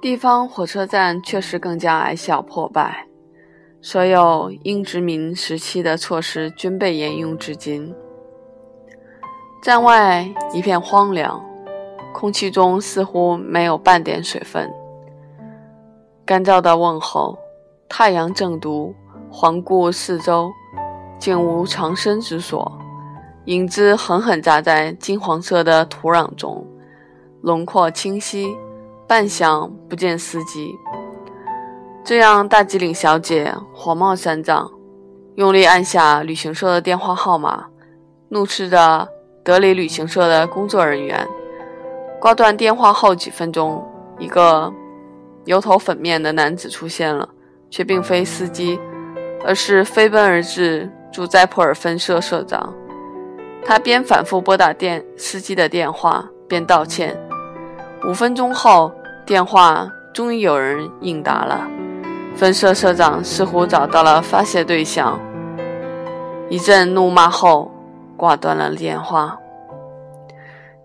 地方火车站确实更加矮小破败，所有英殖民时期的措施均被沿用至今。站外一片荒凉，空气中似乎没有半点水分。干燥的问候，太阳正毒，环顾四周，竟无藏身之所，影子狠狠扎在金黄色的土壤中，轮廓清晰。半晌不见司机，这让大吉岭小姐火冒三丈，用力按下旅行社的电话号码，怒斥着德里旅行社的工作人员。挂断电话后几分钟，一个油头粉面的男子出现了，却并非司机，而是飞奔而至住在普尔分社社长。他边反复拨打电司机的电话，边道歉。五分钟后。电话终于有人应答了，分社社长似乎找到了发泄对象，一阵怒骂后挂断了电话，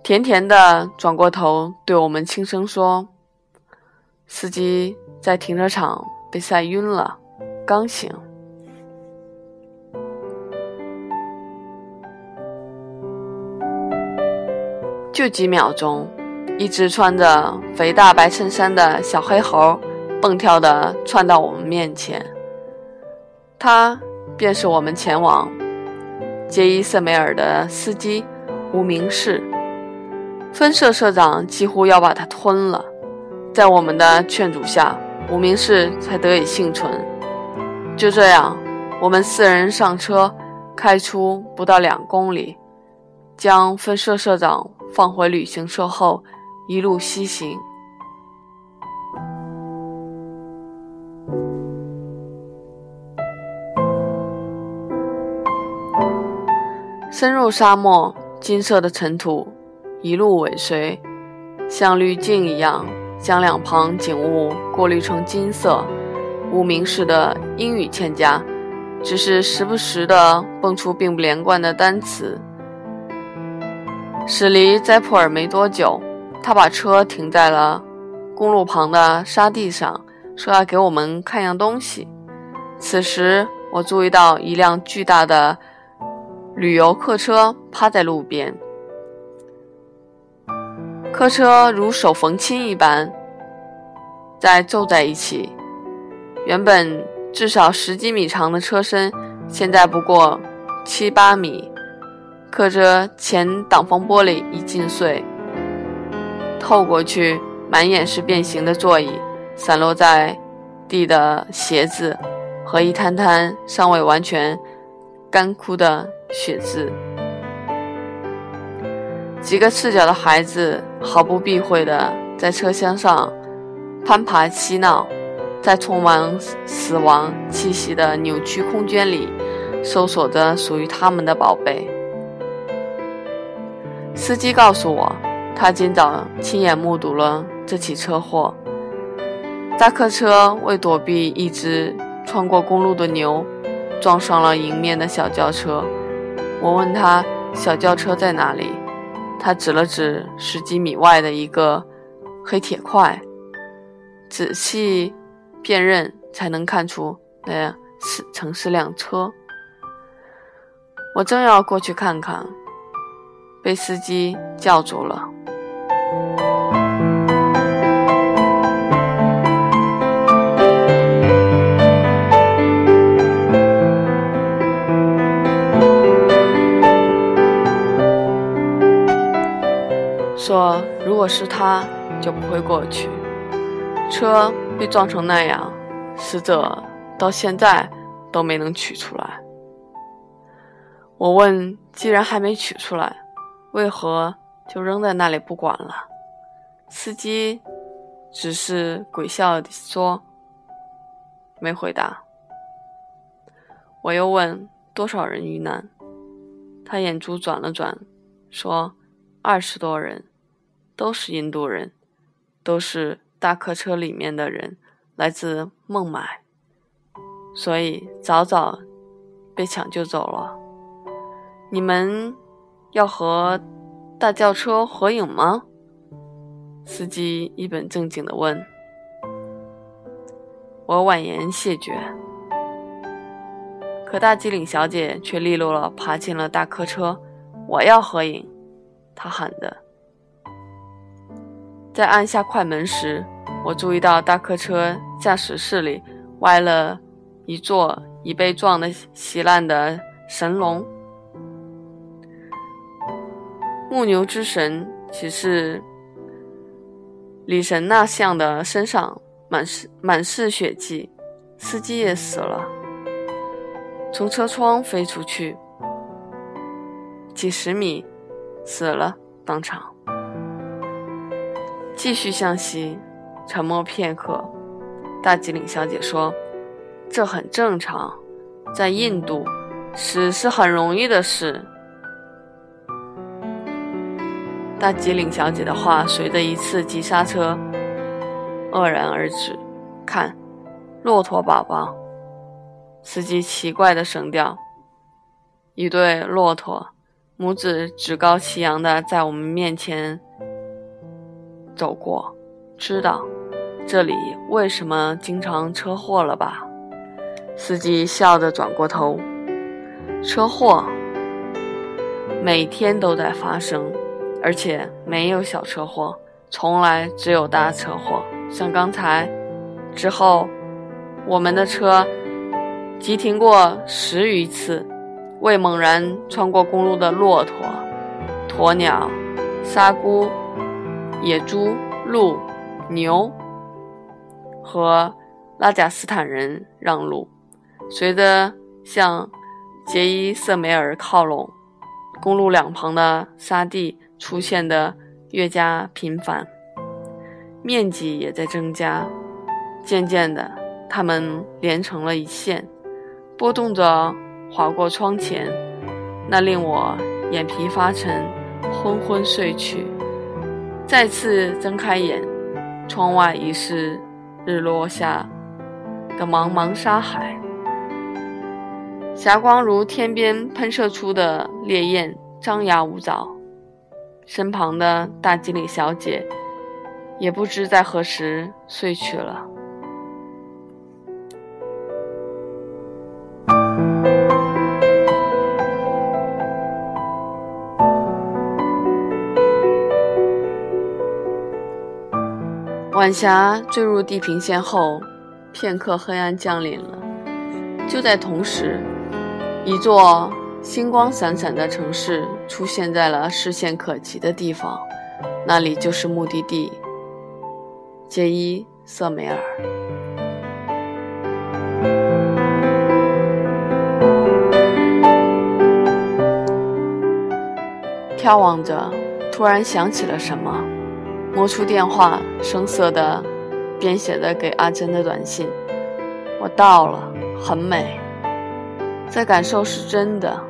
甜甜的转过头对我们轻声说：“司机在停车场被晒晕了，刚醒。”就几秒钟。一只穿着肥大白衬衫的小黑猴，蹦跳地窜到我们面前。他便是我们前往杰伊瑟梅尔的司机无名氏。分社社长几乎要把他吞了，在我们的劝阻下，无名氏才得以幸存。就这样，我们四人上车，开出不到两公里，将分社社长放回旅行社后。一路西行，深入沙漠，金色的尘土一路尾随，像滤镜一样，将两旁景物过滤成金色。无名氏的英语欠佳，只是时不时的蹦出并不连贯的单词。驶离斋普尔没多久。他把车停在了公路旁的沙地上，说要给我们看样东西。此时，我注意到一辆巨大的旅游客车趴在路边，客车如手缝亲一般在皱在一起。原本至少十几米长的车身，现在不过七八米。客车前挡风玻璃已尽碎。透过去，满眼是变形的座椅，散落在地的鞋子和一滩滩尚未完全干枯的血渍。几个赤脚的孩子毫不避讳地在车厢上攀爬嬉闹，在充满死亡气息的扭曲空间里搜索着属于他们的宝贝。司机告诉我。他今早亲眼目睹了这起车祸。大客车为躲避一只穿过公路的牛，撞上了迎面的小轿车。我问他小轿车在哪里，他指了指十几米外的一个黑铁块，仔细辨认才能看出那是曾是辆车。我正要过去看看，被司机叫住了。说，如果是他，就不会过去。车被撞成那样，死者到现在都没能取出来。我问，既然还没取出来，为何就扔在那里不管了？司机只是鬼笑地说，没回答。我又问，多少人遇难？他眼珠转了转，说，二十多人。都是印度人，都是大客车里面的人，来自孟买，所以早早被抢救走了。你们要和大轿车合影吗？司机一本正经地问。我婉言谢绝。可大机灵小姐却利落了爬进了大客车。我要合影，她喊着。在按下快门时，我注意到大客车驾驶室里歪了一座已被撞得稀烂的神龙。木牛之神岂是李神那像的身上满是满是血迹，司机也死了，从车窗飞出去几十米，死了当场。继续向西，沉默片刻，大吉岭小姐说：“这很正常，在印度，死是很容易的事。”大吉岭小姐的话随着一次急刹车愕然而止。看，骆驼宝宝，司机奇怪的声调。一对骆驼，母子趾高气扬的在我们面前走过。知道这里为什么经常车祸了吧？司机笑着转过头。车祸每天都在发生。而且没有小车祸，从来只有大车祸。像刚才之后，我们的车急停过十余次，为猛然穿过公路的骆驼、鸵鸟、沙姑、野猪、鹿、牛和拉贾斯坦人让路。随着向杰伊瑟梅尔靠拢，公路两旁的沙地。出现的越加频繁，面积也在增加。渐渐的，它们连成了一线，波动着划过窗前，那令我眼皮发沉，昏昏睡去。再次睁开眼，窗外已是日落下的茫茫沙海，霞光如天边喷射出的烈焰，张牙舞爪。身旁的大经理小姐也不知在何时睡去了。晚霞坠入地平线后，片刻黑暗降临了。就在同时，一座。星光闪闪的城市出现在了视线可及的地方，那里就是目的地——杰伊瑟梅尔。眺望着，突然想起了什么，摸出电话，生涩的编写的给阿珍的短信：“我到了，很美。”这感受是真的。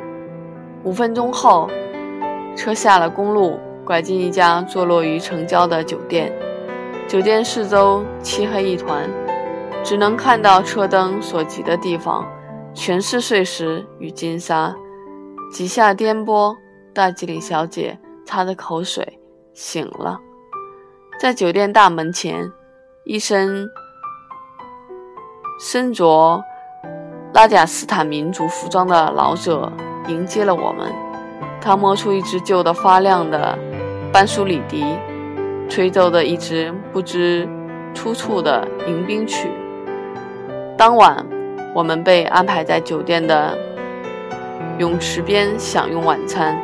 五分钟后，车下了公路，拐进一家坐落于城郊的酒店。酒店四周漆黑一团，只能看到车灯所及的地方，全是碎石与金沙。几下颠簸，大吉岭小姐擦着口水醒了。在酒店大门前，一身身着拉贾斯坦民族服装的老者。迎接了我们，他摸出一支旧的发亮的班苏里笛，吹奏的一支不知出处的迎宾曲。当晚，我们被安排在酒店的泳池边享用晚餐。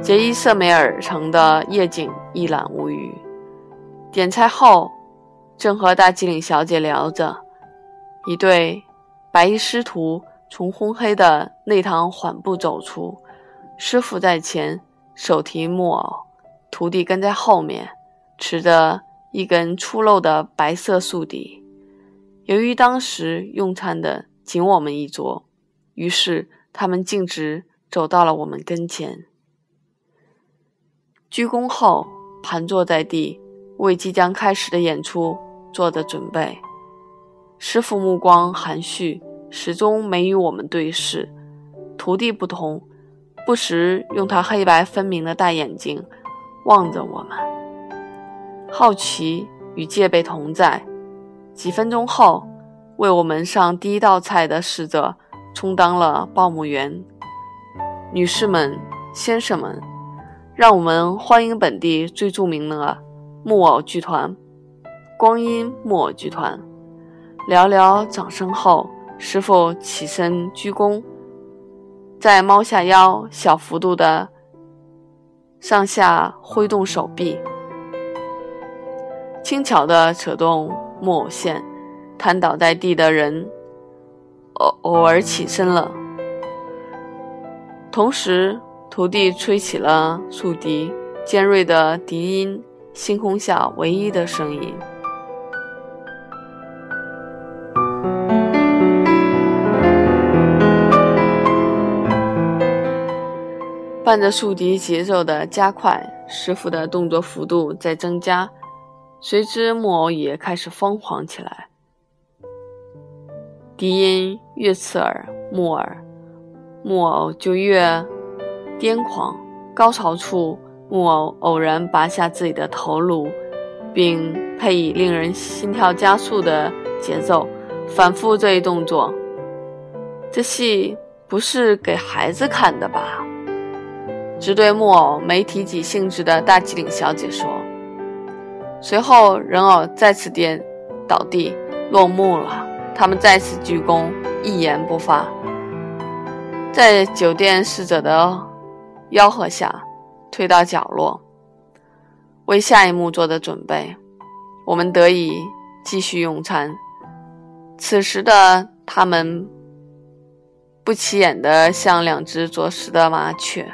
杰伊瑟梅尔城的夜景一览无余。点菜后，正和大吉岭小姐聊着，一对白衣师徒。从昏黑的内堂缓步走出，师傅在前，手提木偶，徒弟跟在后面，持着一根粗陋的白色竖笛。由于当时用餐的仅我们一桌，于是他们径直走到了我们跟前，鞠躬后盘坐在地，为即将开始的演出做着准备。师傅目光含蓄。始终没与我们对视。徒弟不同，不时用他黑白分明的大眼睛望着我们。好奇与戒备同在。几分钟后，为我们上第一道菜的侍者充当了报幕员。女士们、先生们，让我们欢迎本地最著名的木偶剧团——光阴木偶剧团。寥寥掌声后，师傅起身鞠躬，再猫下腰，小幅度的上下挥动手臂，轻巧的扯动木偶线，瘫倒在地的人偶偶尔起身了。同时，徒弟吹起了竖笛，尖锐的笛音，星空下唯一的声音。伴着竖笛节奏的加快，师傅的动作幅度在增加，随之木偶也开始疯狂起来。笛音越刺耳，木耳。木偶就越癫狂，高潮处，木偶偶然拔下自己的头颅，并配以令人心跳加速的节奏，反复这一动作。这戏不是给孩子看的吧？只对木偶没提起兴致的大机灵小姐说。随后，人偶再次跌倒地落幕了，他们再次鞠躬，一言不发。在酒店侍者的吆喝下，退到角落，为下一幕做的准备。我们得以继续用餐。此时的他们不起眼的像两只啄食的麻雀。